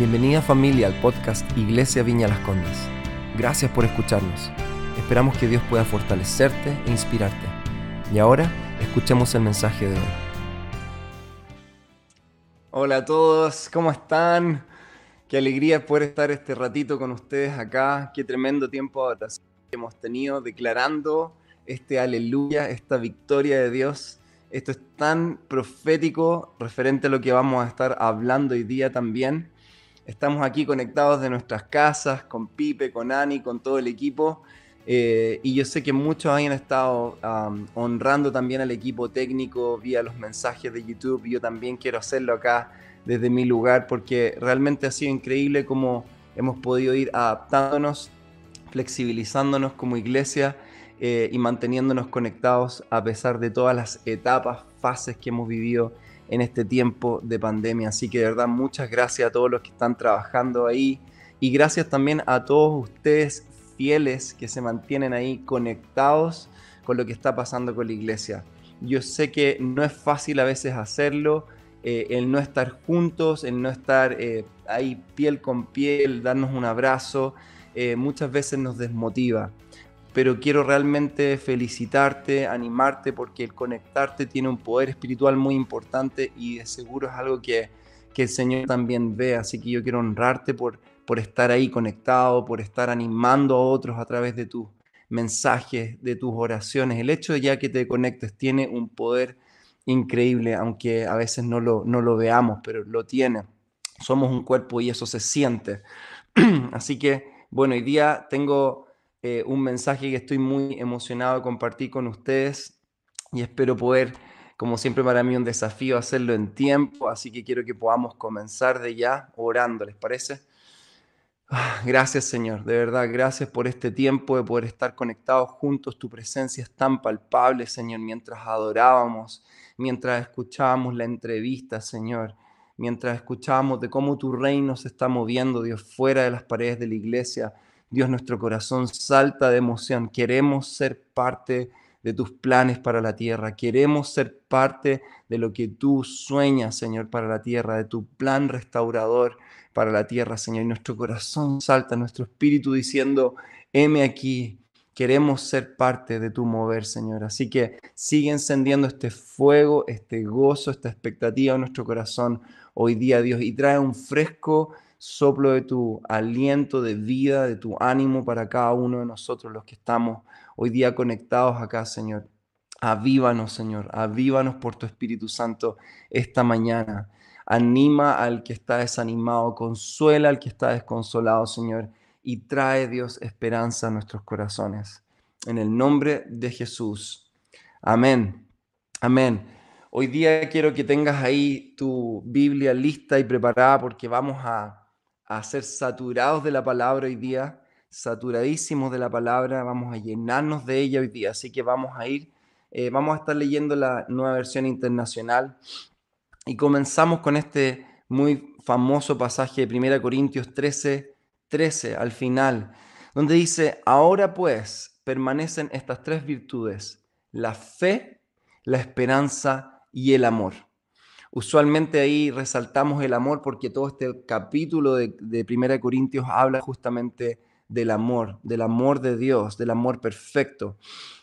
Bienvenida familia al podcast Iglesia Viña Las Condes. Gracias por escucharnos. Esperamos que Dios pueda fortalecerte e inspirarte. Y ahora escuchemos el mensaje de hoy. Hola a todos, ¿cómo están? Qué alegría poder estar este ratito con ustedes acá. Qué tremendo tiempo ahora hemos tenido declarando este aleluya, esta victoria de Dios. Esto es tan profético referente a lo que vamos a estar hablando hoy día también. Estamos aquí conectados de nuestras casas, con Pipe, con Ani, con todo el equipo. Eh, y yo sé que muchos hayan estado honrando también al equipo técnico vía los mensajes de YouTube. Yo también quiero hacerlo acá desde mi lugar porque realmente ha sido increíble cómo hemos podido ir adaptándonos, flexibilizándonos como iglesia eh, y manteniéndonos conectados a pesar de todas las etapas, fases que hemos vivido en este tiempo de pandemia. Así que de verdad muchas gracias a todos los que están trabajando ahí y gracias también a todos ustedes fieles que se mantienen ahí conectados con lo que está pasando con la iglesia. Yo sé que no es fácil a veces hacerlo, eh, el no estar juntos, el no estar eh, ahí piel con piel, darnos un abrazo, eh, muchas veces nos desmotiva pero quiero realmente felicitarte, animarte, porque el conectarte tiene un poder espiritual muy importante y de seguro es algo que, el Señor también ve. Así que yo quiero honrarte por, por estar ahí conectado, por estar animando a otros a través de tus mensajes, de tus oraciones. El hecho de ya que te conectes tiene un poder increíble, aunque a veces no lo, no lo veamos, pero lo tiene. Somos un cuerpo y eso se siente. Así que, bueno, hoy día tengo eh, un mensaje que estoy muy emocionado de compartir con ustedes y espero poder, como siempre para mí un desafío, hacerlo en tiempo, así que quiero que podamos comenzar de ya orando, ¿les parece? Ah, gracias Señor, de verdad, gracias por este tiempo de poder estar conectados juntos. Tu presencia es tan palpable, Señor, mientras adorábamos, mientras escuchábamos la entrevista, Señor, mientras escuchábamos de cómo tu reino se está moviendo, Dios, fuera de las paredes de la iglesia Dios, nuestro corazón salta de emoción. Queremos ser parte de tus planes para la tierra. Queremos ser parte de lo que tú sueñas, Señor, para la tierra, de tu plan restaurador para la tierra, Señor. Y nuestro corazón salta, nuestro espíritu diciendo, heme aquí. Queremos ser parte de tu mover, Señor. Así que sigue encendiendo este fuego, este gozo, esta expectativa en nuestro corazón hoy día, Dios, y trae un fresco soplo de tu aliento de vida, de tu ánimo para cada uno de nosotros, los que estamos hoy día conectados acá, Señor. Avívanos, Señor, avívanos por tu Espíritu Santo esta mañana. Anima al que está desanimado, consuela al que está desconsolado, Señor, y trae, Dios, esperanza a nuestros corazones. En el nombre de Jesús. Amén. Amén. Hoy día quiero que tengas ahí tu Biblia lista y preparada porque vamos a a ser saturados de la palabra hoy día, saturadísimos de la palabra, vamos a llenarnos de ella hoy día, así que vamos a ir, eh, vamos a estar leyendo la nueva versión internacional. Y comenzamos con este muy famoso pasaje de 1 Corintios 13, 13 al final, donde dice, ahora pues permanecen estas tres virtudes, la fe, la esperanza y el amor Usualmente ahí resaltamos el amor porque todo este capítulo de, Primera Corintios habla justamente del amor, del amor de Dios, del amor perfecto,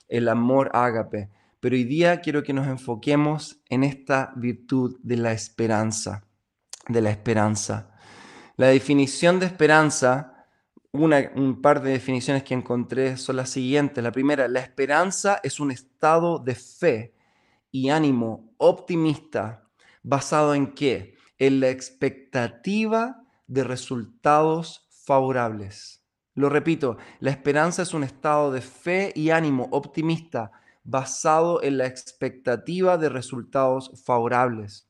el amor ágape. Pero hoy día quiero que nos enfoquemos en esta virtud de la esperanza, de la esperanza. La definición de esperanza, un par de definiciones que encontré son las siguientes. La primera, la esperanza es un estado de fe y ánimo optimista ¿Basado en qué? En la expectativa de resultados favorables. Lo repito, la esperanza es un estado de fe y ánimo optimista basado en la expectativa de resultados favorables.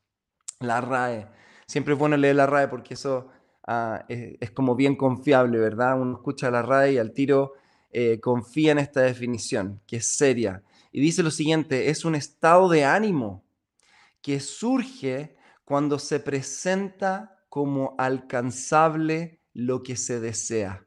La RAE. Siempre es bueno leer la RAE porque eso ah, es, como bien confiable, ¿verdad? Uno escucha la RAE y al tiro eh, confía en esta definición, que es seria. Y dice lo siguiente, es un estado de ánimo que surge cuando se presenta como alcanzable lo que se desea.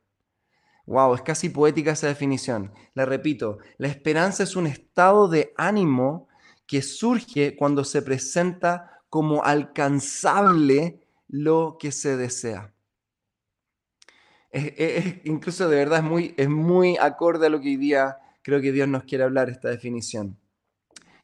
Wow, es casi poética esa definición. La repito, la esperanza es un estado de ánimo que surge cuando se presenta como alcanzable lo que se desea. incluso de verdad es muy, es muy acorde a lo que hoy día creo que Dios nos quiere hablar esta definición.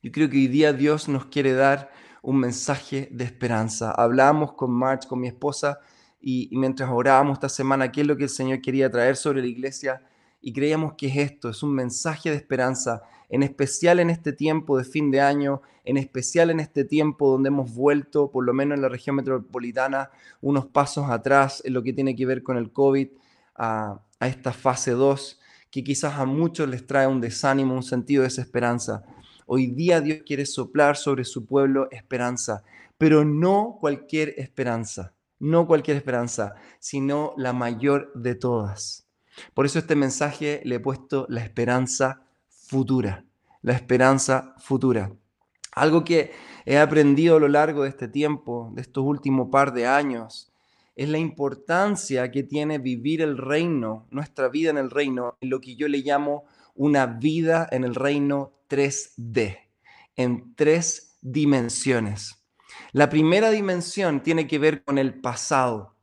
Yo creo que hoy día Dios nos quiere dar un mensaje de esperanza. Hablábamos con March, con mi esposa, y, mientras orábamos esta semana, qué es lo que el Señor quería traer sobre la iglesia, y creíamos que es esto, es un mensaje de esperanza, en especial en este tiempo de fin de año, en especial en este tiempo donde hemos vuelto, por lo menos en la región metropolitana, unos pasos atrás en lo que tiene que ver con el COVID, a, a esta fase 2, que quizás a muchos les trae un desánimo, un sentido de desesperanza. Hoy día Dios quiere soplar sobre su pueblo esperanza, pero no cualquier esperanza, no cualquier esperanza, sino la mayor de todas. Por eso este mensaje le he puesto la esperanza futura, la esperanza futura. Algo que he aprendido a lo largo de este tiempo, de estos últimos par de años, es la importancia que tiene vivir el reino, nuestra vida en el reino, en lo que yo le llamo una vida en el reino 3D, en tres dimensiones. La primera dimensión tiene que ver con el pasado,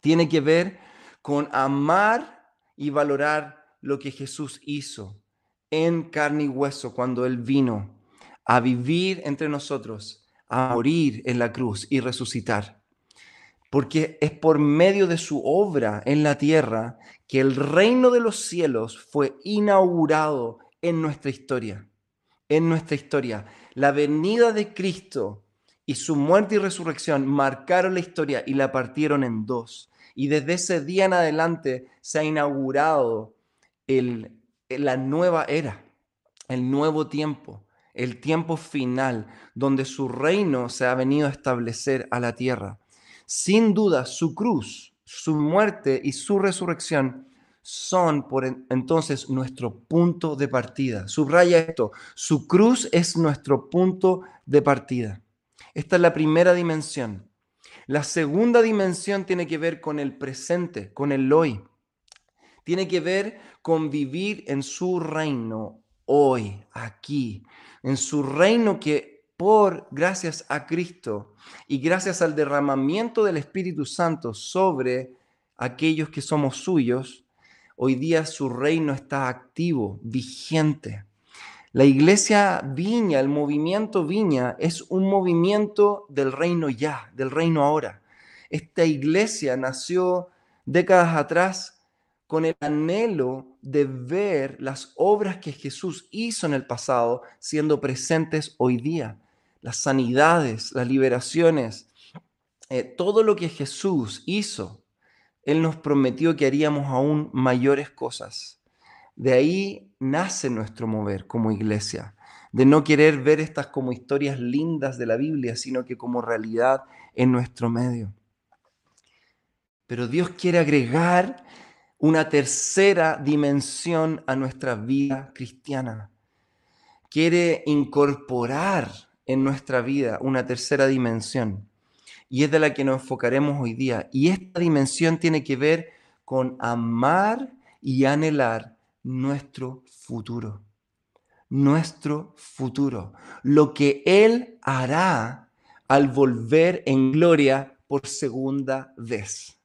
tiene que ver con amar y valorar lo que Jesús hizo en carne y hueso cuando Él vino a vivir entre nosotros, a morir en la cruz y resucitar porque es por medio de su obra en la tierra que el reino de los cielos fue inaugurado en nuestra historia. En nuestra historia. La venida de Cristo y su muerte y resurrección marcaron la historia y la partieron en dos. Y desde ese día en adelante se ha inaugurado la nueva era, el nuevo tiempo, el tiempo final, donde su reino se ha venido a establecer a la tierra. Sin duda, su cruz, su muerte y su resurrección son por entonces nuestro punto de partida. Subraya esto, su cruz es nuestro punto de partida. Esta es la primera dimensión. La segunda dimensión tiene que ver con el presente, con el hoy. Tiene que ver con vivir en su reino hoy, aquí, en su reino que gracias a Cristo y gracias al derramamiento del Espíritu Santo sobre aquellos que somos suyos, hoy día su reino está activo, vigente. La iglesia Viña, el movimiento Viña, es un movimiento del reino ya, del reino ahora. Esta iglesia nació décadas atrás con el anhelo de ver las obras que Jesús hizo en el pasado siendo presentes hoy día las sanidades, las liberaciones, eh, todo lo que Jesús hizo, Él nos prometió que haríamos aún mayores cosas. De ahí nace nuestro mover como iglesia, de no querer ver estas como historias lindas de la Biblia, sino que como realidad en nuestro medio. Pero Dios quiere agregar una tercera dimensión a nuestra vida cristiana. Quiere incorporar en nuestra vida una tercera dimensión y es de la que nos enfocaremos hoy día. Y esta dimensión tiene que ver con amar y anhelar nuestro futuro. Nuestro futuro. Lo que Él hará al volver en gloria por segunda vez.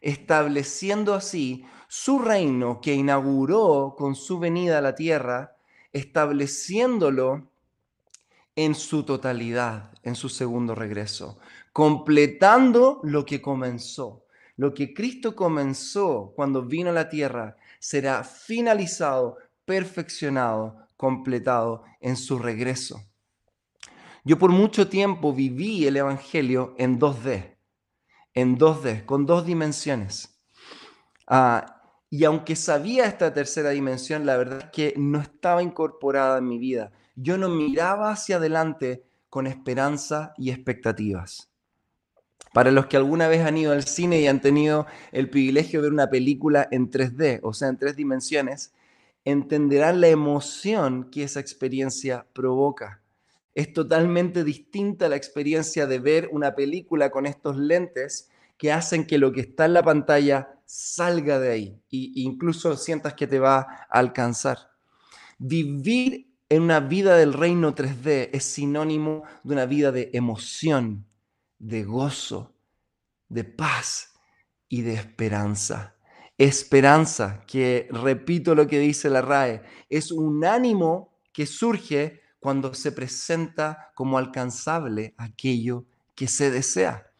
Estableciendo así su reino que inauguró con su venida a la tierra, estableciéndolo en su totalidad, en su segundo regreso, completando lo que comenzó. Lo que Cristo comenzó cuando vino a la tierra será finalizado, perfeccionado, completado en su regreso. Yo por mucho tiempo viví el Evangelio en 2D, en 2D, con dos dimensiones. Ah, y aunque sabía esta tercera dimensión, la verdad es que no estaba incorporada en mi vida yo no miraba hacia adelante con esperanza y expectativas. Para los que alguna vez han ido al cine y han tenido el privilegio de ver una película en 3D, o sea, en tres dimensiones, entenderán la emoción que esa experiencia provoca. Es totalmente distinta la experiencia de ver una película con estos lentes que hacen que lo que está en la pantalla salga de ahí e incluso sientas que te va a alcanzar. Vivir en una vida del reino 3D es sinónimo de una vida de emoción, de gozo, de paz y de esperanza. Esperanza, que repito lo que dice la RAE, es un ánimo que surge cuando se presenta como alcanzable aquello que se desea.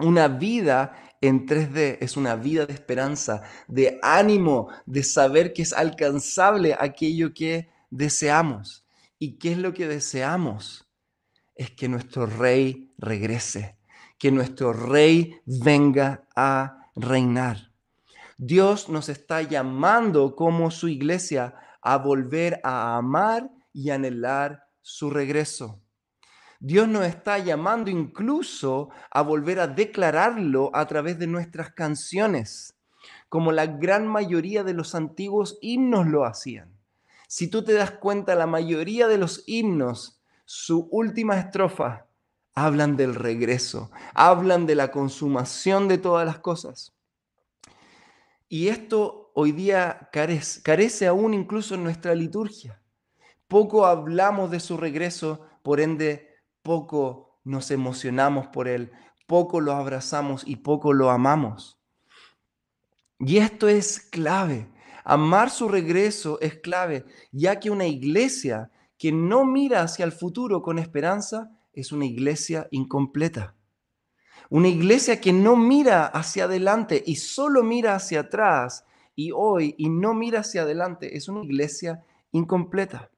Una vida en 3D es una vida de esperanza, de ánimo, de saber que es alcanzable aquello que deseamos. ¿Y qué es lo que deseamos? Es que nuestro rey regrese, que nuestro rey venga a reinar. Dios nos está llamando como su iglesia a volver a amar y anhelar su regreso. Dios nos está llamando incluso a volver a declararlo a través de nuestras canciones, como la gran mayoría de los antiguos himnos lo hacían. Si tú te das cuenta, la mayoría de los himnos, su última estrofa, hablan del regreso, hablan de la consumación de todas las cosas. Y esto hoy día carece, aún incluso en nuestra liturgia. Poco hablamos de su regreso, por ende poco nos emocionamos por Él, poco lo abrazamos y poco lo amamos. Y esto es clave. Amar su regreso es clave, ya que una iglesia que no mira hacia el futuro con esperanza es una iglesia incompleta. Una iglesia que no mira hacia adelante y solo mira hacia atrás y hoy y no mira hacia adelante es una iglesia incompleta.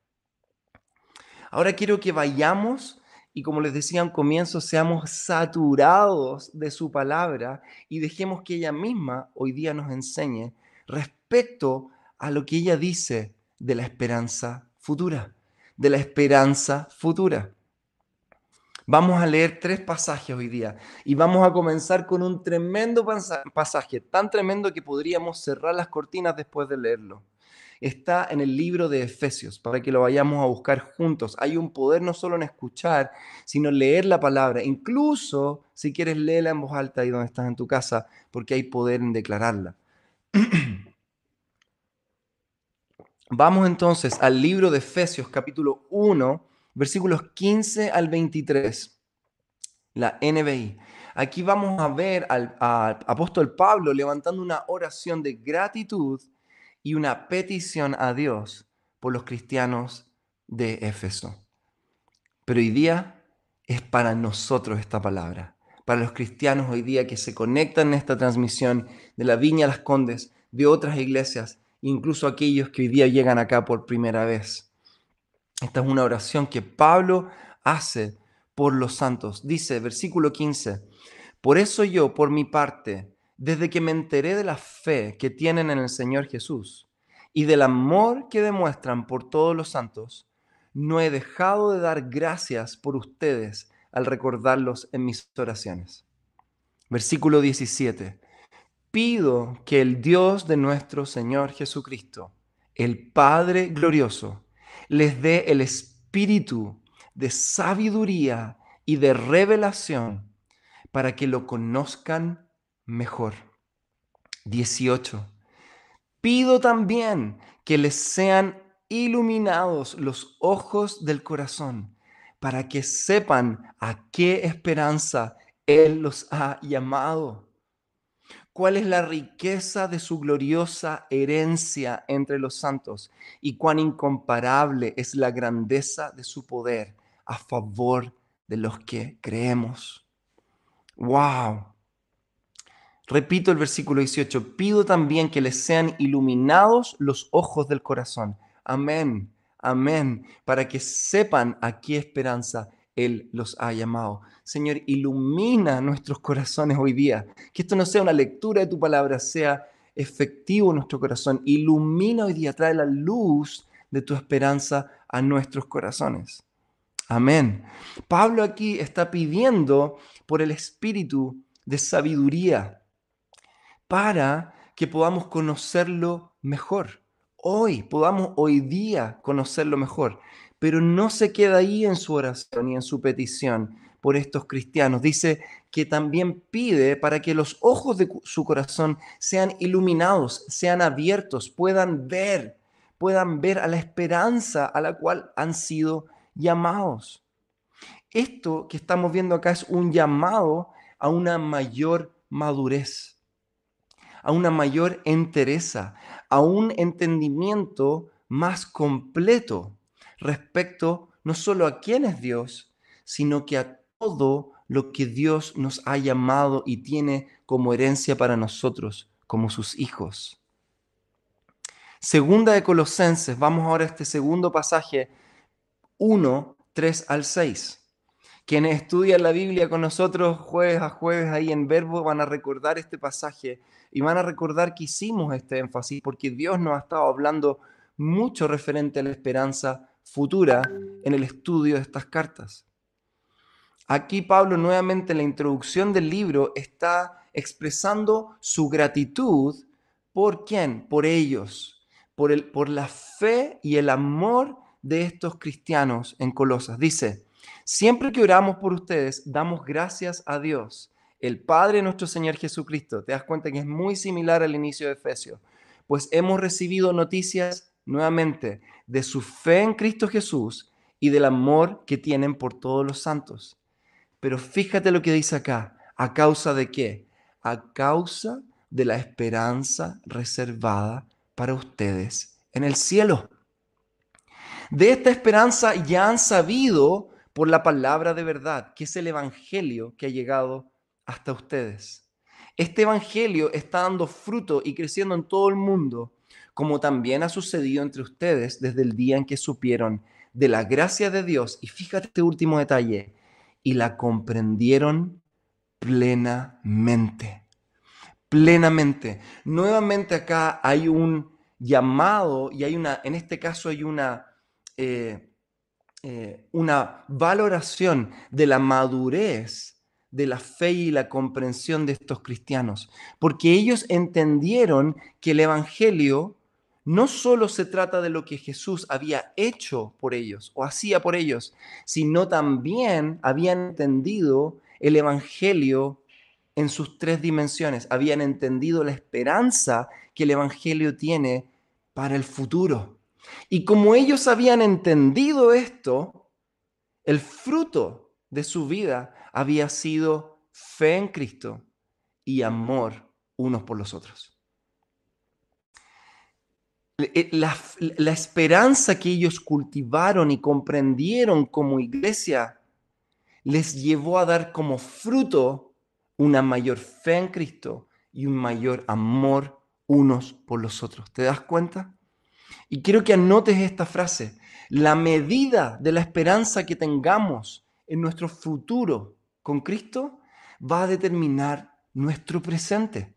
Ahora quiero que vayamos y como les decía en comienzo, seamos saturados de su palabra y dejemos que ella misma hoy día nos enseñe respecto a lo que ella dice de la esperanza futura, de la esperanza futura. Vamos a leer tres pasajes hoy día y vamos a comenzar con un tremendo pasaje, tan tremendo que podríamos cerrar las cortinas después de leerlo está en el libro de Efesios, para que lo vayamos a buscar juntos. Hay un poder no solo en escuchar, sino leer la palabra. Incluso si quieres leerla en voz alta ahí donde estás en tu casa, porque hay poder en declararla. Vamos entonces al libro de Efesios capítulo 1, versículos 15 al 23, la NBI. Aquí vamos a ver al, apóstol Pablo levantando una oración de gratitud y una petición a Dios por los cristianos de Éfeso. Pero hoy día es para nosotros esta palabra, para los cristianos hoy día que se conectan en esta transmisión de la Viña Las Condes, de otras iglesias, incluso aquellos que hoy día llegan acá por primera vez. Esta es una oración que Pablo hace por los santos. Dice, versículo 15, por eso yo, por mi parte, desde que me enteré de la fe que tienen en el Señor Jesús y del amor que demuestran por todos los santos, no he dejado de dar gracias por ustedes al recordarlos en mis oraciones. Versículo 17. Pido que el Dios de nuestro Señor Jesucristo, el Padre glorioso, les dé el espíritu de sabiduría y de revelación para que lo conozcan mejor. 18. Pido también que les sean iluminados los ojos del corazón para que sepan a qué esperanza Él los ha llamado. ¿Cuál es la riqueza de su gloriosa herencia entre los santos y cuán incomparable es la grandeza de su poder a favor de los que creemos? ¡Wow! Repito el versículo 18, pido también que les sean iluminados los ojos del corazón. Amén, amén, para que sepan a qué esperanza Él los ha llamado. Señor, ilumina nuestros corazones hoy día. Que esto no sea una lectura de tu palabra, sea efectivo en nuestro corazón. Ilumina hoy día, trae la luz de tu esperanza a nuestros corazones. Amén. Pablo aquí está pidiendo por el espíritu de sabiduría para que podamos conocerlo mejor. Hoy, podamos hoy día conocerlo mejor. Pero no se queda ahí en su oración y en su petición por estos cristianos. Dice que también pide para que los ojos de su corazón sean iluminados, sean abiertos, puedan ver, puedan ver a la esperanza a la cual han sido llamados. Esto que estamos viendo acá es un llamado a una mayor madurez a una mayor entereza, a un entendimiento más completo respecto no solo a quién es Dios, sino que a todo lo que Dios nos ha llamado y tiene como herencia para nosotros, como sus hijos. Segunda de Colosenses, vamos ahora a este segundo pasaje, 1, 3 al 6. Quienes estudian la Biblia con nosotros jueves a jueves ahí en verbo van a recordar este pasaje y van a recordar que hicimos este énfasis porque Dios nos ha estado hablando mucho referente a la esperanza futura en el estudio de estas cartas. Aquí Pablo nuevamente en la introducción del libro está expresando su gratitud por quién, por ellos, por, el, por la fe y el amor de estos cristianos en Colosas. Dice, siempre que oramos por ustedes, damos gracias a Dios, el Padre nuestro Señor Jesucristo. Te das cuenta que es muy similar al inicio de Efesios, pues hemos recibido noticias nuevamente de su fe en Cristo Jesús y del amor que tienen por todos los santos. Pero fíjate lo que dice acá, ¿a causa de qué? A causa de la esperanza reservada para ustedes en el cielo. De esta esperanza ya han sabido por la palabra de verdad, que es el Evangelio que ha llegado hasta ustedes. Este Evangelio está dando fruto y creciendo en todo el mundo, como también ha sucedido entre ustedes desde el día en que supieron de la gracia de Dios. Y fíjate este último detalle, y la comprendieron plenamente. Plenamente. Nuevamente acá hay un llamado y hay una, en este caso hay una, eh, eh, una valoración de la madurez de la fe y la comprensión de estos cristianos, porque ellos entendieron que el Evangelio no solo se trata de lo que Jesús había hecho por ellos o hacía por ellos, sino también habían entendido el Evangelio en sus tres dimensiones, habían entendido la esperanza que el Evangelio tiene para el futuro. Y como ellos habían entendido esto, el fruto de su vida había sido fe en Cristo y amor unos por los otros. Eh, la, esperanza que ellos cultivaron y comprendieron como iglesia les llevó a dar como fruto una mayor fe en Cristo y un mayor amor unos por los otros. ¿Te das cuenta? Y quiero que anotes esta frase. La medida de la esperanza que tengamos en nuestro futuro con Cristo va a determinar nuestro presente.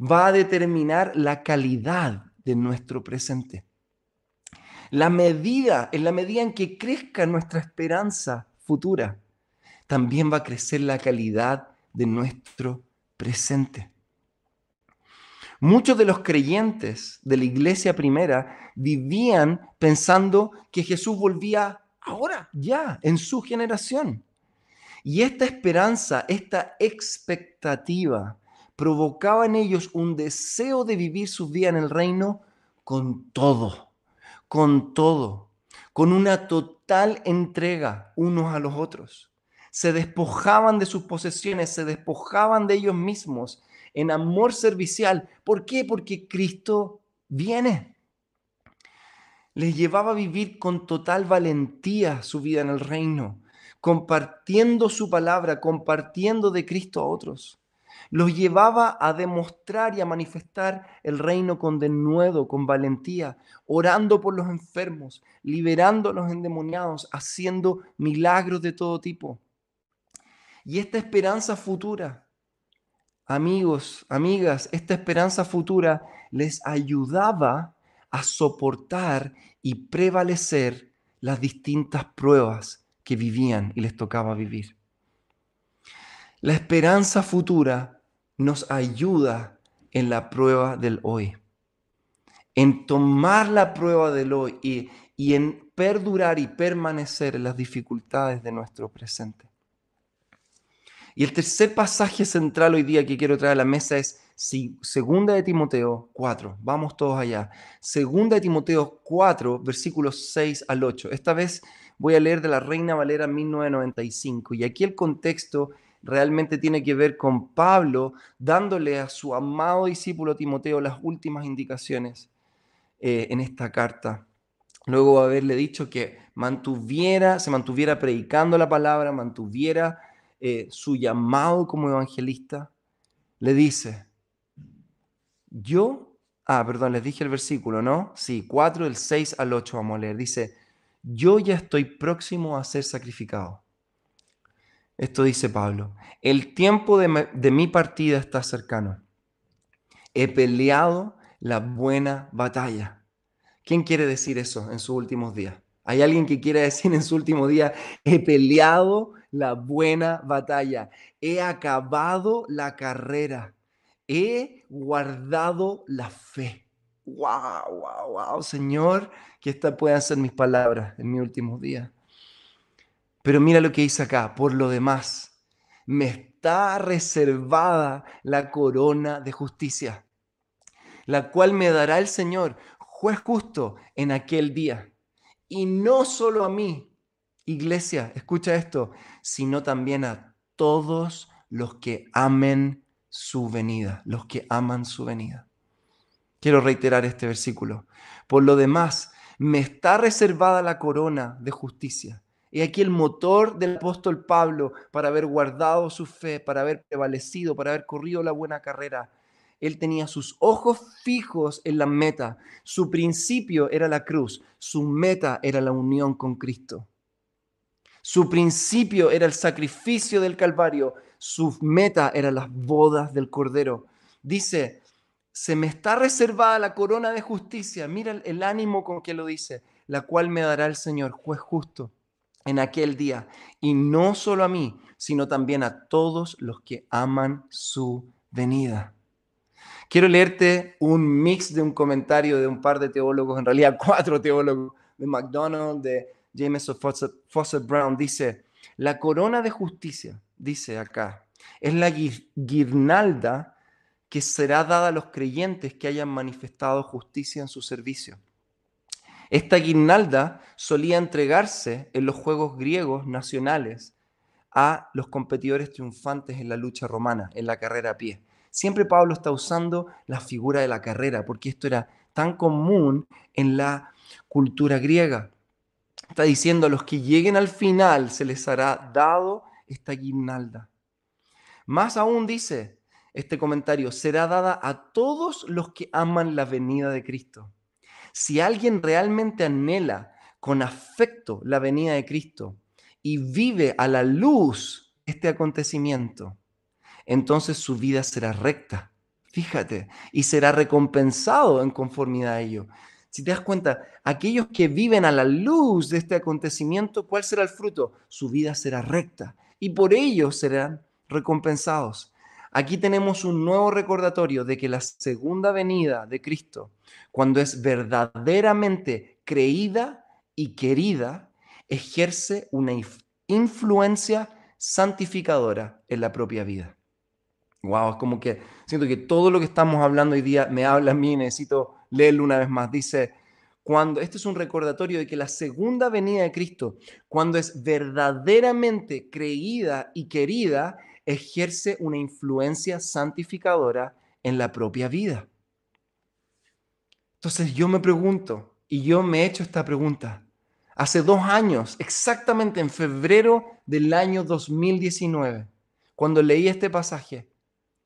Va a determinar la calidad de nuestro presente. La medida, en la medida en que crezca nuestra esperanza futura, también va a crecer la calidad de nuestro presente. Muchos de los creyentes de la iglesia primera vivían pensando que Jesús volvía ahora, ya, en su generación. Y esta esperanza, esta expectativa, provocaba en ellos un deseo de vivir su vida en el reino con todo, con todo, con una total entrega unos a los otros. Se despojaban de sus posesiones, se despojaban de ellos mismos en amor servicial. ¿Por qué? Porque Cristo viene. Les llevaba a vivir con total valentía su vida en el reino, compartiendo su palabra, compartiendo de Cristo a otros. Los llevaba a demostrar y a manifestar el reino con denuedo, con valentía, orando por los enfermos, liberando a los endemoniados, haciendo milagros de todo tipo. Y esta esperanza futura amigos, amigas, esta esperanza futura les ayudaba a soportar y prevalecer las distintas pruebas que vivían y les tocaba vivir. La esperanza futura nos ayuda en la prueba del hoy, en tomar la prueba del hoy y, y en perdurar y permanecer en las dificultades de nuestro presente. Y el tercer pasaje central hoy día que quiero traer a la mesa es Segunda de Timoteo 4. Vamos todos allá. Segunda de Timoteo 4, versículos 6 al 8. Esta vez voy a leer de la Reina Valera 1995. Y aquí el contexto realmente tiene que ver con Pablo dándole a su amado discípulo Timoteo las últimas indicaciones eh, en esta carta. Luego de haberle dicho que mantuviera, se mantuviera predicando la palabra, mantuviera eh, su llamado como evangelista, le dice, yo, ah, perdón, les dije el versículo, ¿no? Sí, 4, del 6 al 8 vamos a leer. Dice, yo ya estoy próximo a ser sacrificado. Esto dice Pablo, el tiempo de, mi partida está cercano. He peleado la buena batalla. ¿Quién quiere decir eso en sus últimos días? ¿Hay alguien que quiera decir en su último día, he peleado la buena batalla, he acabado la carrera, he guardado la fe? ¡Wow, wow, wow! Señor, que estas puedan ser mis palabras en mis últimos días. Pero mira lo que dice acá, por lo demás, me está reservada la corona de justicia, la cual me dará el Señor, juez justo, en aquel día. Y no solo a mí, iglesia, escucha esto, sino también a todos los que amen su venida, los que aman su venida. Quiero reiterar este versículo. Por lo demás, me está reservada la corona de justicia y aquí el motor del apóstol Pablo para haber guardado su fe, para haber prevalecido, para haber corrido la buena carrera. Él tenía sus ojos fijos en la meta. Su principio era la cruz. Su meta era la unión con Cristo. Su principio era el sacrificio del Calvario. Su meta era las bodas del Cordero. Dice, se me está reservada la corona de justicia. Mira el ánimo con que lo dice, la cual me dará el Señor, juez justo en aquel día, y no solo a mí, sino también a todos los que aman su venida. Quiero leerte un mix de un comentario de un par de teólogos, en realidad cuatro teólogos, de MacDonald, de James Fawcett Brown. Dice, la corona de justicia, dice acá, es la guirnalda que será dada a los creyentes que hayan manifestado justicia en su servicio. Esta guirnalda solía entregarse en los Juegos griegos nacionales a los competidores triunfantes en la lucha romana, en la carrera a pie. Siempre Pablo está usando la figura de la carrera, porque esto era tan común en la cultura griega. Está diciendo a los que lleguen al final se les hará dado esta guirnalda. Más aún dice este comentario, será dada a todos los que aman la venida de Cristo. Si alguien realmente anhela con afecto la venida de Cristo y vive a la luz este acontecimiento, entonces su vida será recta, fíjate, y será recompensado en conformidad a ello. Si te das cuenta, aquellos que viven a la luz de este acontecimiento, ¿cuál será el fruto? Su vida será recta y por ello serán recompensados. Aquí tenemos un nuevo recordatorio de que la segunda venida de Cristo, cuando es verdaderamente creída y querida, ejerce una influencia santificadora en la propia vida. Wow, es como que siento que todo lo que estamos hablando hoy día me habla a mí, necesito leerlo una vez más. Dice, cuando este es un recordatorio de que la segunda venida de Cristo, cuando es verdaderamente creída y querida, ejerce una influencia santificadora en la propia vida. Entonces yo me pregunto, y yo me he hecho esta pregunta, hace dos años, exactamente en febrero del año 2019, cuando leí este pasaje,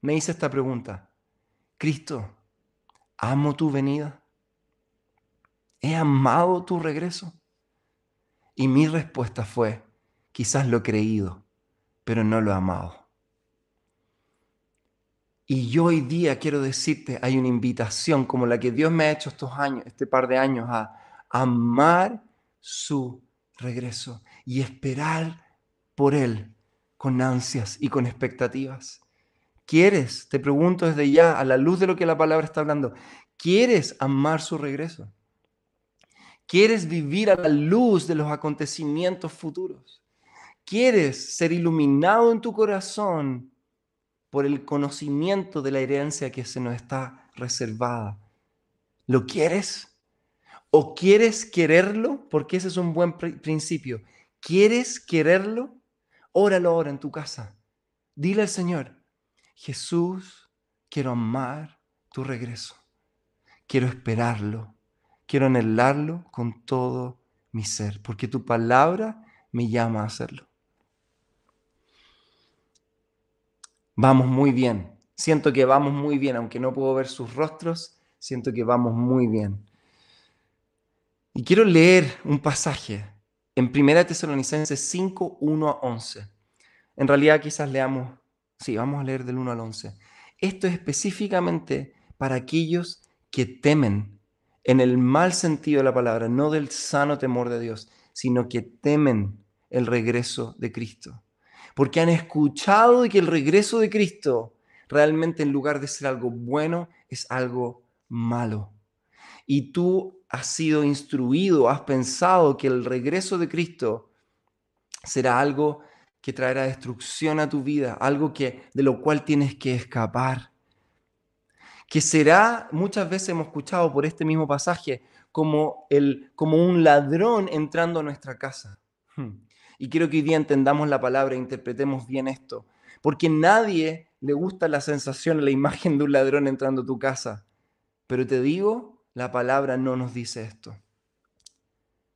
me hice esta pregunta, Cristo, ¿amo tu venida? ¿He amado tu regreso? Y mi respuesta fue, quizás lo he creído, pero no lo he amado. Y yo hoy día quiero decirte, hay una invitación como la que Dios me ha hecho estos años, este par de años, a amar su regreso y esperar por Él con ansias y con expectativas. ¿Quieres, te pregunto desde ya, a la luz de lo que la palabra está hablando, ¿quieres amar su regreso? ¿Quieres vivir a la luz de los acontecimientos futuros? ¿Quieres ser iluminado en tu corazón por el conocimiento de la herencia que se nos está reservada. ¿Lo quieres? ¿O quieres quererlo? Porque ese es un buen principio. ¿Quieres quererlo? Óralo ahora en tu casa. Dile al Señor, Jesús, quiero amar tu regreso. Quiero esperarlo. Quiero anhelarlo con todo mi ser, porque tu palabra me llama a hacerlo. Vamos muy bien. Siento que vamos muy bien, aunque no puedo ver sus rostros, siento que vamos muy bien. Y quiero leer un pasaje en 1 Tesalonicenses 5, 1 a 11. En realidad quizás leamos, sí, vamos a leer del 1 al 11. Esto es específicamente para aquellos que temen en el mal sentido de la palabra, no del sano temor de Dios, sino que temen el regreso de Cristo. Porque han escuchado de que el regreso de Cristo realmente en lugar de ser algo bueno, es algo malo. Y tú has sido instruido, has pensado que el regreso de Cristo será algo que traerá destrucción a tu vida, algo que de lo cual tienes que escapar. Que será, muchas veces hemos escuchado por este mismo pasaje, como, el, como un ladrón entrando a nuestra casa. Hmm. Y quiero que hoy día entendamos la palabra e interpretemos bien esto, porque nadie le gusta la sensación, la imagen de un ladrón entrando a tu casa. Pero te digo, la palabra no nos dice esto.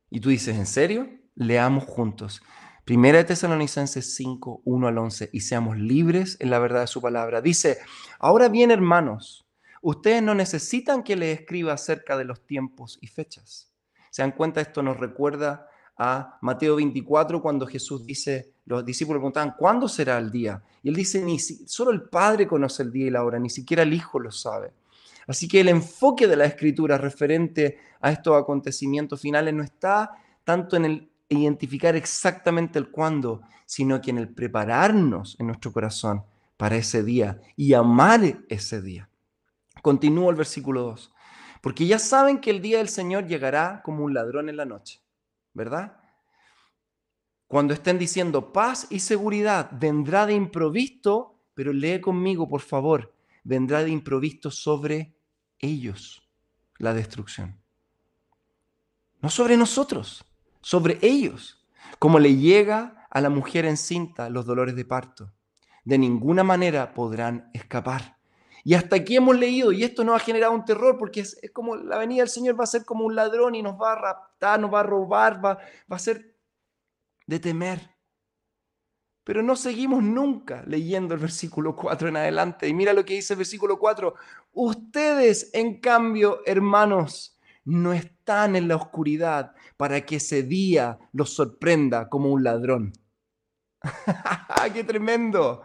Y tú dices, ¿en serio? Leamos juntos. Primera de Tesalonicenses 5, 1 al 11, y seamos libres en la verdad de su palabra. Dice, ahora bien, hermanos, ustedes no necesitan que les escriba acerca de los tiempos y fechas. ¿Se dan cuenta? Esto nos recuerda a Mateo 24 cuando Jesús dice, los discípulos preguntaban, ¿cuándo será el día? Y él dice, ni si, solo el Padre conoce el día y la hora, ni siquiera el Hijo lo sabe. Así que el enfoque de la escritura referente a estos acontecimientos finales no está tanto en el identificar exactamente el cuándo, sino que en el prepararnos en nuestro corazón para ese día y amar ese día. Continúo el versículo 2. Porque ya saben que el día del Señor llegará como un ladrón en la noche, ¿verdad? Cuando estén diciendo paz y seguridad, vendrá de improviso, pero lee conmigo, por favor, vendrá de improviso sobre ellos la destrucción. No sobre nosotros, sobre ellos, como le llega a la mujer encinta los dolores de parto. De ninguna manera podrán escapar. Y hasta aquí hemos leído, y esto nos ha generado un terror, porque es, como la venida del Señor va a ser como un ladrón y nos va a raptar, nos va a robar, va, va a ser de temer. Pero no seguimos nunca leyendo el versículo 4 en adelante. Y mira lo que dice el versículo 4. Ustedes, en cambio, hermanos, no están en la oscuridad para que ese día los sorprenda como un ladrón. ¡Qué tremendo!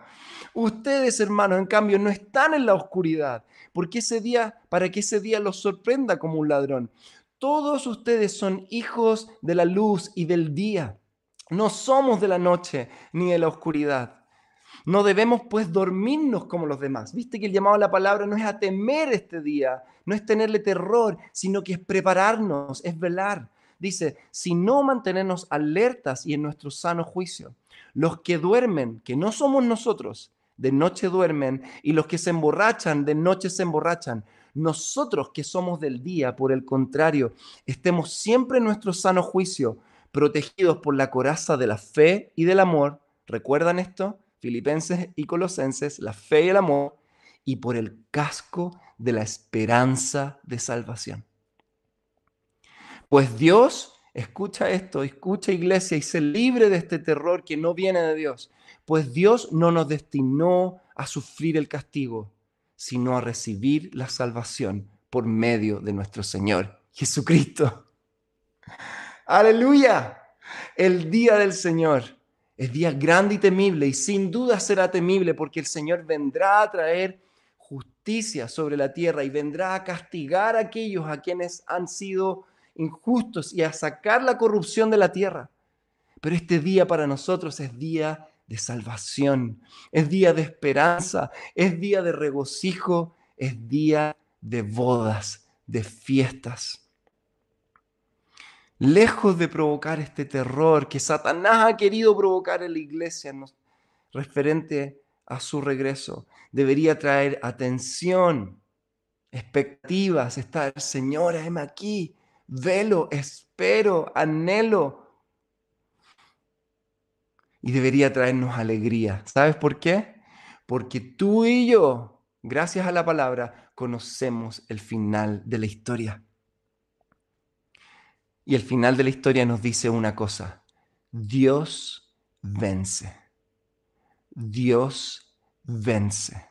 Ustedes, hermanos, en cambio, no están en la oscuridad, porque ese día, para que ese día los sorprenda como un ladrón. Todos ustedes son hijos de la luz y del día. No somos de la noche ni de la oscuridad. No debemos pues dormirnos como los demás. Viste que el llamado a la palabra no es a temer este día, no es tenerle terror, sino que es prepararnos, es velar. Dice, si no mantenernos alertas y en nuestro sano juicio. Los que duermen, que no somos nosotros, de noche duermen, y los que se emborrachan, de noche se emborrachan. Nosotros que somos del día, por el contrario, estemos siempre en nuestro sano juicio protegidos por la coraza de la fe y del amor. ¿Recuerdan esto? Filipenses y Colosenses, la fe y el amor, y por el casco de la esperanza de salvación. Pues Dios, escucha esto, escucha iglesia y se libre de este terror que no viene de Dios. Pues Dios no nos destinó a sufrir el castigo, sino a recibir la salvación por medio de nuestro Señor Jesucristo. Aleluya. El día del Señor es día grande y temible y sin duda será temible porque el Señor vendrá a traer justicia sobre la tierra y vendrá a castigar a aquellos a quienes han sido injustos y a sacar la corrupción de la tierra. Pero este día para nosotros es día de salvación, es día de esperanza, es día de regocijo, es día de bodas, de fiestas lejos de provocar este terror que Satanás ha querido provocar en la iglesia referente a su regreso, debería traer atención, expectativas, estar, Señor, heme aquí, velo, espero, anhelo. Y debería traernos alegría. ¿Sabes por qué? porque tú y yo, gracias a la palabra, conocemos el final de la historia. Y el final de la historia nos dice una cosa, Dios vence. Dios vence.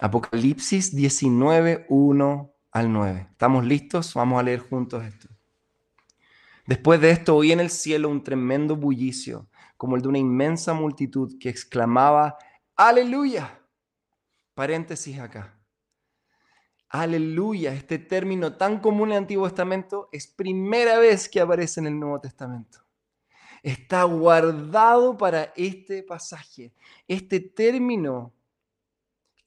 Apocalipsis 19, 1 al 9. ¿Estamos listos? Vamos a leer juntos esto. Después de esto oí en el cielo un tremendo bullicio, como el de una inmensa multitud que exclamaba, aleluya. Paréntesis acá. Aleluya, este término tan común en el Antiguo Testamento es primera vez que aparece en el Nuevo Testamento. Está guardado para este pasaje. Este término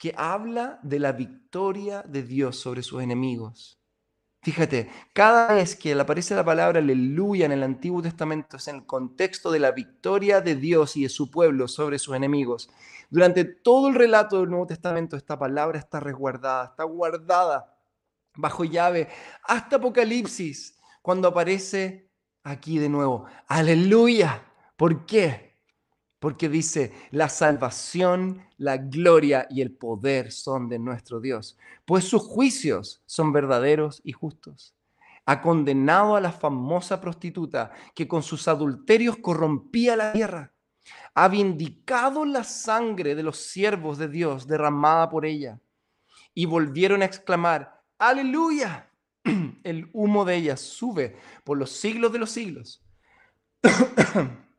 que habla de la victoria de Dios sobre sus enemigos. Fíjate, cada vez que aparece la palabra aleluya en el Antiguo Testamento es en el contexto de la victoria de Dios y de su pueblo sobre sus enemigos. Durante todo el relato del Nuevo Testamento esta palabra está resguardada, está guardada bajo llave hasta Apocalipsis, cuando aparece aquí de nuevo. Aleluya. ¿Por qué? Porque dice, la salvación, la gloria y el poder son de nuestro Dios, pues sus juicios son verdaderos y justos. Ha condenado a la famosa prostituta que con sus adulterios corrompía la tierra. Ha vindicado la sangre de los siervos de Dios derramada por ella. Y volvieron a exclamar, aleluya. El humo de ella sube por los siglos de los siglos.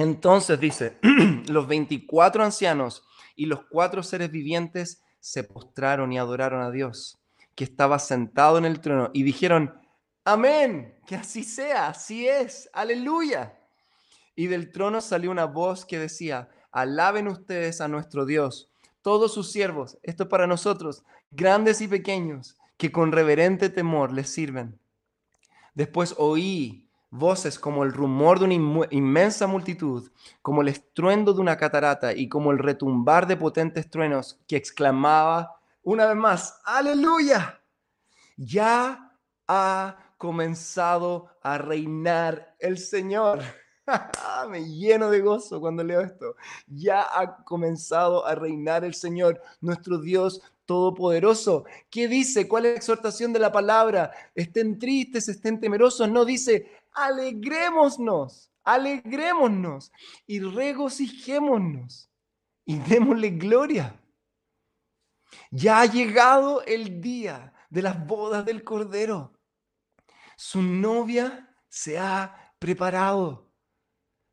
Entonces dice, los 24 ancianos y los cuatro seres vivientes se postraron y adoraron a Dios, que estaba sentado en el trono, y dijeron, amén, que así sea, así es, aleluya. Y del trono salió una voz que decía, alaben ustedes a nuestro Dios, todos sus siervos, esto es para nosotros, grandes y pequeños, que con reverente temor les sirven. Después oí voces como el rumor de una inmensa multitud, como el estruendo de una catarata y como el retumbar de potentes truenos que exclamaba una vez más, aleluya, ya ha comenzado a reinar el Señor. Me lleno de gozo cuando leo esto. Ya ha comenzado a reinar el Señor, nuestro Dios todopoderoso. ¿Qué dice? ¿Cuál es la exhortación de la palabra? Estén tristes, estén temerosos. No dice, alegrémonos, alegrémonos y regocijémonos y démosle gloria. Ya ha llegado el día de las bodas del Cordero. Su novia se ha preparado.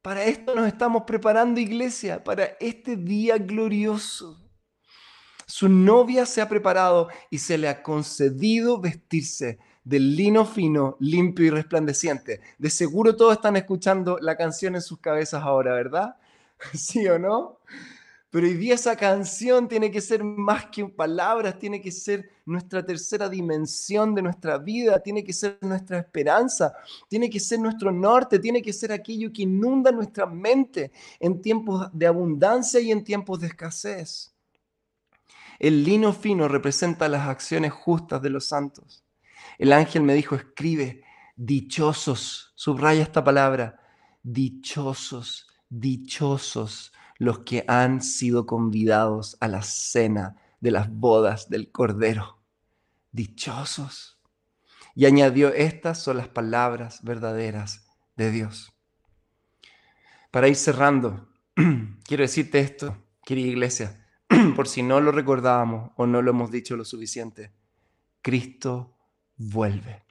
Para esto nos estamos preparando, iglesia, para este día glorioso. Su novia se ha preparado y se le ha concedido vestirse del lino fino, limpio y resplandeciente. De seguro todos están escuchando la canción en sus cabezas ahora, ¿verdad? ¿Sí o no? Pero hoy día esa canción tiene que ser más que palabras, tiene que ser nuestra tercera dimensión de nuestra vida, tiene que ser nuestra esperanza, tiene que ser nuestro norte, tiene que ser aquello que inunda nuestra mente en tiempos de abundancia y en tiempos de escasez. El lino fino representa las acciones justas de los santos. El ángel me dijo, escribe, dichosos, subraya esta palabra, dichosos, dichosos los que han sido convidados a la cena de las bodas del Cordero. Dichosos. Y añadió, estas son las palabras verdaderas de Dios. Para ir cerrando, quiero decirte esto, querida iglesia, por si no lo recordábamos o no lo hemos dicho lo suficiente. Cristo vuelve.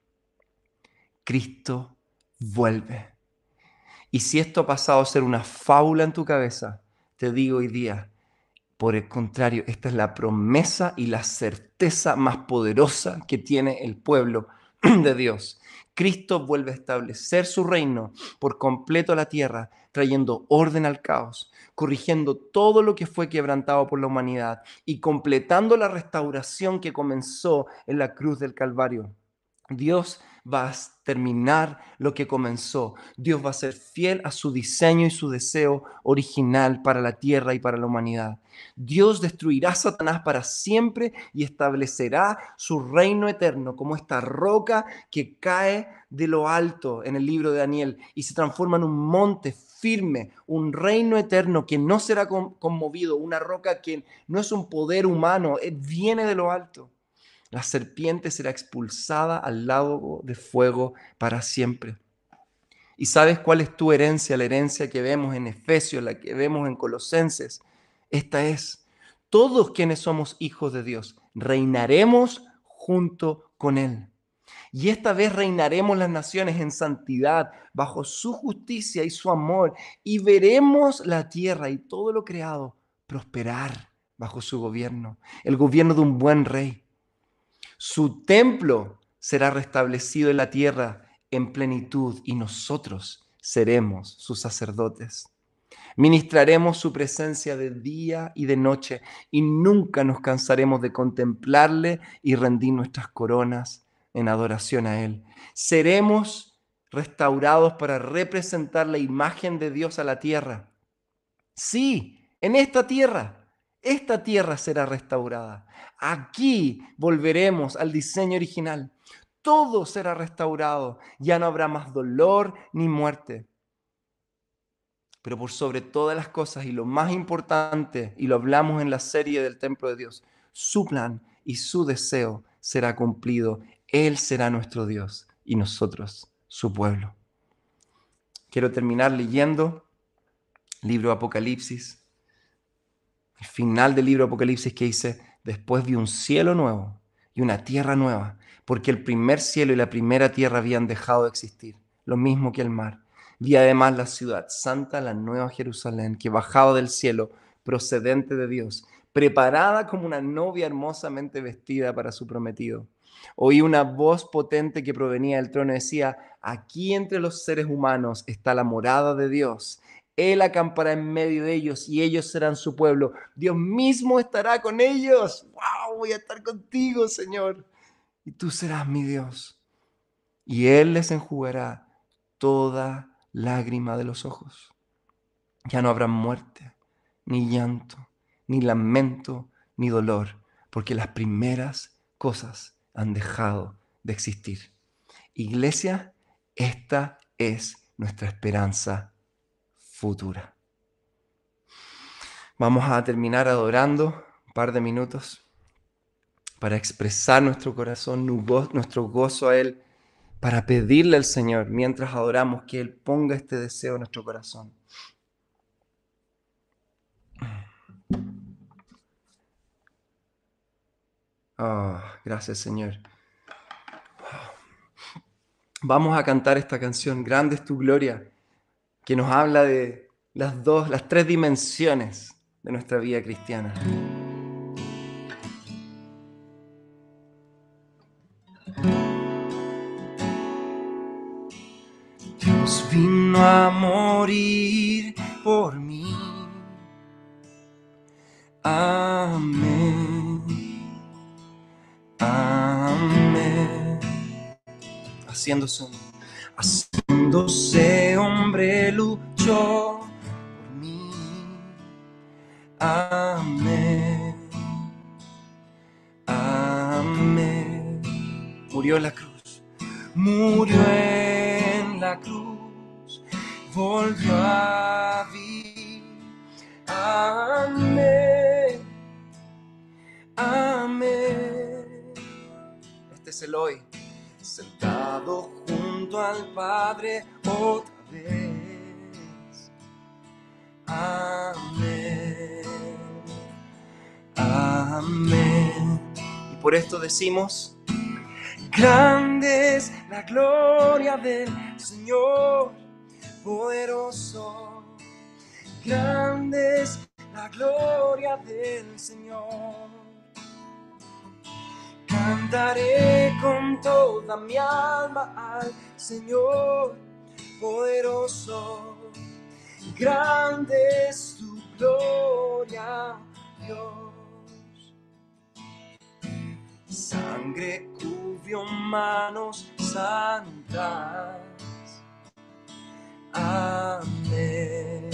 Cristo vuelve. Y si esto ha pasado a ser una fábula en tu cabeza, te digo hoy día, por el contrario, esta es la promesa y la certeza más poderosa que tiene el pueblo de Dios. Cristo vuelve a establecer su reino por completo a la tierra, trayendo orden al caos, corrigiendo todo lo que fue quebrantado por la humanidad y completando la restauración que comenzó en la cruz del Calvario. Dios va a terminar lo que comenzó. Dios va a ser fiel a su diseño y su deseo original para la tierra y para la humanidad. Dios destruirá a Satanás para siempre y establecerá su reino eterno como esta roca que cae de lo alto en el libro de Daniel y se transforma en un monte firme, un reino eterno que no será conmovido, una roca que no es un poder humano, eh, viene de lo alto. La serpiente será expulsada al lago de fuego para siempre. ¿Y sabes cuál es tu herencia? La herencia que vemos en Efesios, la que vemos en Colosenses. Esta es, todos quienes somos hijos de Dios, reinaremos junto con Él. Y esta vez reinaremos las naciones en santidad, bajo su justicia y su amor, y veremos la tierra y todo lo creado prosperar bajo su gobierno, el gobierno de un buen rey. Su templo será restablecido en la tierra en plenitud y nosotros seremos sus sacerdotes. Ministraremos su presencia de día y de noche y nunca nos cansaremos de contemplarle y rendir nuestras coronas en adoración a Él. Seremos restaurados para representar la imagen de Dios a la tierra. Sí, en esta tierra, esta tierra será restaurada. Aquí volveremos al diseño original todo será restaurado, ya no habrá más dolor ni muerte. Pero por sobre todas las cosas y lo más importante, y lo hablamos en la serie del templo de Dios, su plan y su deseo será cumplido. Él será nuestro Dios y nosotros su pueblo. Quiero terminar leyendo el libro Apocalipsis, final del libro Apocalipsis que dice, después vi un cielo nuevo y una tierra nueva porque el primer cielo y la primera tierra habían dejado de existir, lo mismo que el mar. Vi además la ciudad santa, la nueva Jerusalén, que bajaba del cielo, procedente de Dios, preparada como una novia hermosamente vestida para su prometido. Oí una voz potente que provenía del trono y decía, aquí entre los seres humanos está la morada de Dios. Él acampará en medio de ellos y ellos serán su pueblo. Dios mismo estará con ellos. ¡Wow! Voy a estar contigo, Señor y tú serás mi Dios. Y Él les enjugará toda lágrima de los ojos. Ya no habrá muerte, ni llanto, ni lamento, ni dolor, porque las primeras cosas han dejado de existir. Iglesia, esta es nuestra esperanza futura. Vamos a terminar adorando un par de minutos para expresar nuestro corazón, nuestro gozo a Él, para pedirle al Señor mientras adoramos que Él ponga este deseo en nuestro corazón. Oh, gracias Señor. Vamos a cantar esta canción, Grande es tu gloria, que nos habla de las dos, las tres dimensiones de nuestra vida cristiana. vino a morir por mí. Amén. Amén. Haciéndose, haciéndose hombre luchó por mí. Amén. Amén. Murió en la cruz. Murió en la cruz volvió a vivir. Amén. Amén. Este es el hoy, sentado junto al Padre otra vez. Amén. Amén. Y por esto decimos, grande es la gloria del Señor poderoso, grande es la gloria del Señor. Cantaré con toda mi alma al Señor poderoso, grande es tu gloria, Dios. Sangre cubrió manos santas Amén.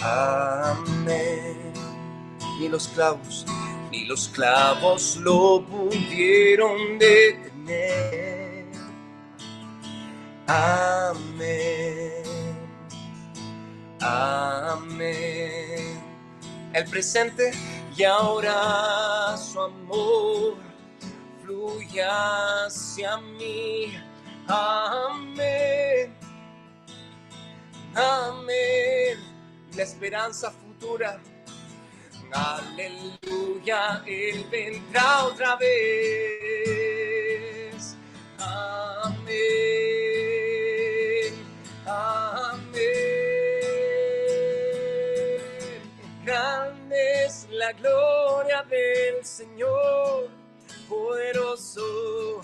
Amén. Ni los clavos, ni los clavos lo pudieron detener. Amén. Amén. El presente y ahora su amor fluye hacia mí. Amén. Amén. La esperanza futura. Aleluya, Él vendrá otra vez. Amén. La gloria del Señor, poderoso.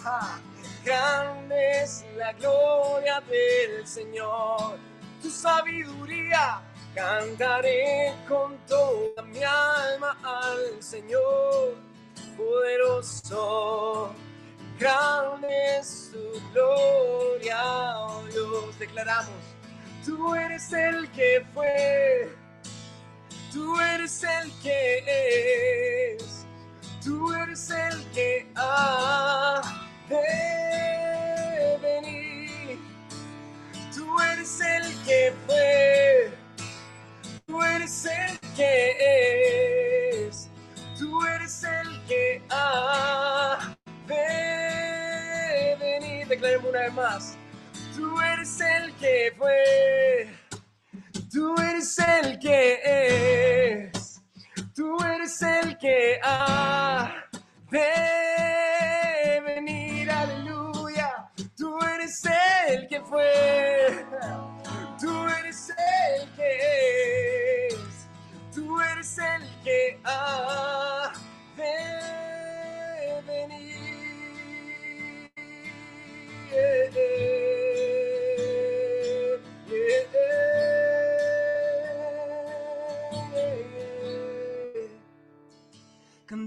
Grande es la gloria del Señor, tu sabiduría cantaré con toda mi alma al Señor, poderoso. Grande es tu gloria, oh Dios, declaramos, tú eres el que fue, tú eres el que es, tú eres el que ha de venir. Tú eres el que fue, tú eres el que es, tú eres el que ha de venir. Declaremos una vez más. Tú eres el que fue, tú eres el que que ha de venir, aleluya. Tú eres el que fue, tú eres el que es, tú eres el que ha de venir.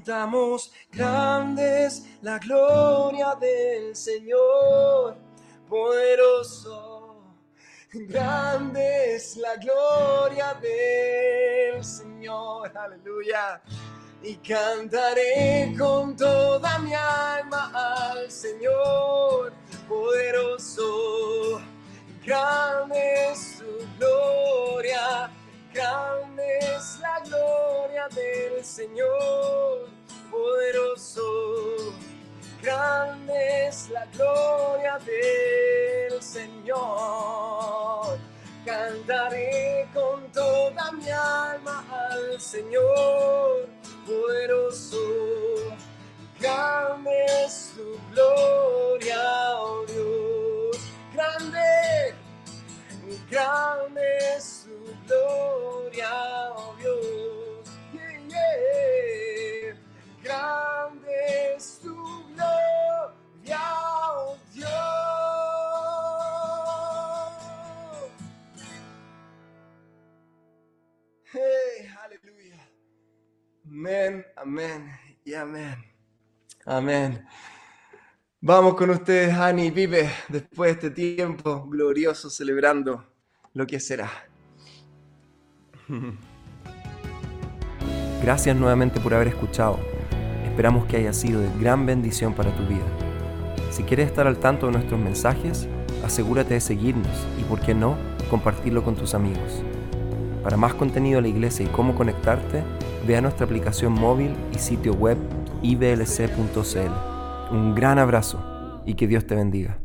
Cantamos grandes la gloria del Señor, poderoso. Grande es la gloria del Señor, aleluya. Y cantaré con toda mi alma al Señor, poderoso. Grande es su gloria Grande es la gloria del Señor, poderoso. Grande es la gloria del Señor. Cantaré con toda mi alma al Señor, poderoso. Amén, y amén. Amén. Vamos con ustedes, Ani Pipe, después de este tiempo glorioso celebrando lo que será. Gracias nuevamente por haber escuchado. Esperamos que haya sido de gran bendición para tu vida. Si quieres estar al tanto de nuestros mensajes, asegúrate de seguirnos y, por qué no, compartirlo con tus amigos. Para más contenido de la iglesia y cómo conectarte, ve a nuestra aplicación móvil y sitio web iblc.cl. Un gran abrazo y que Dios te bendiga.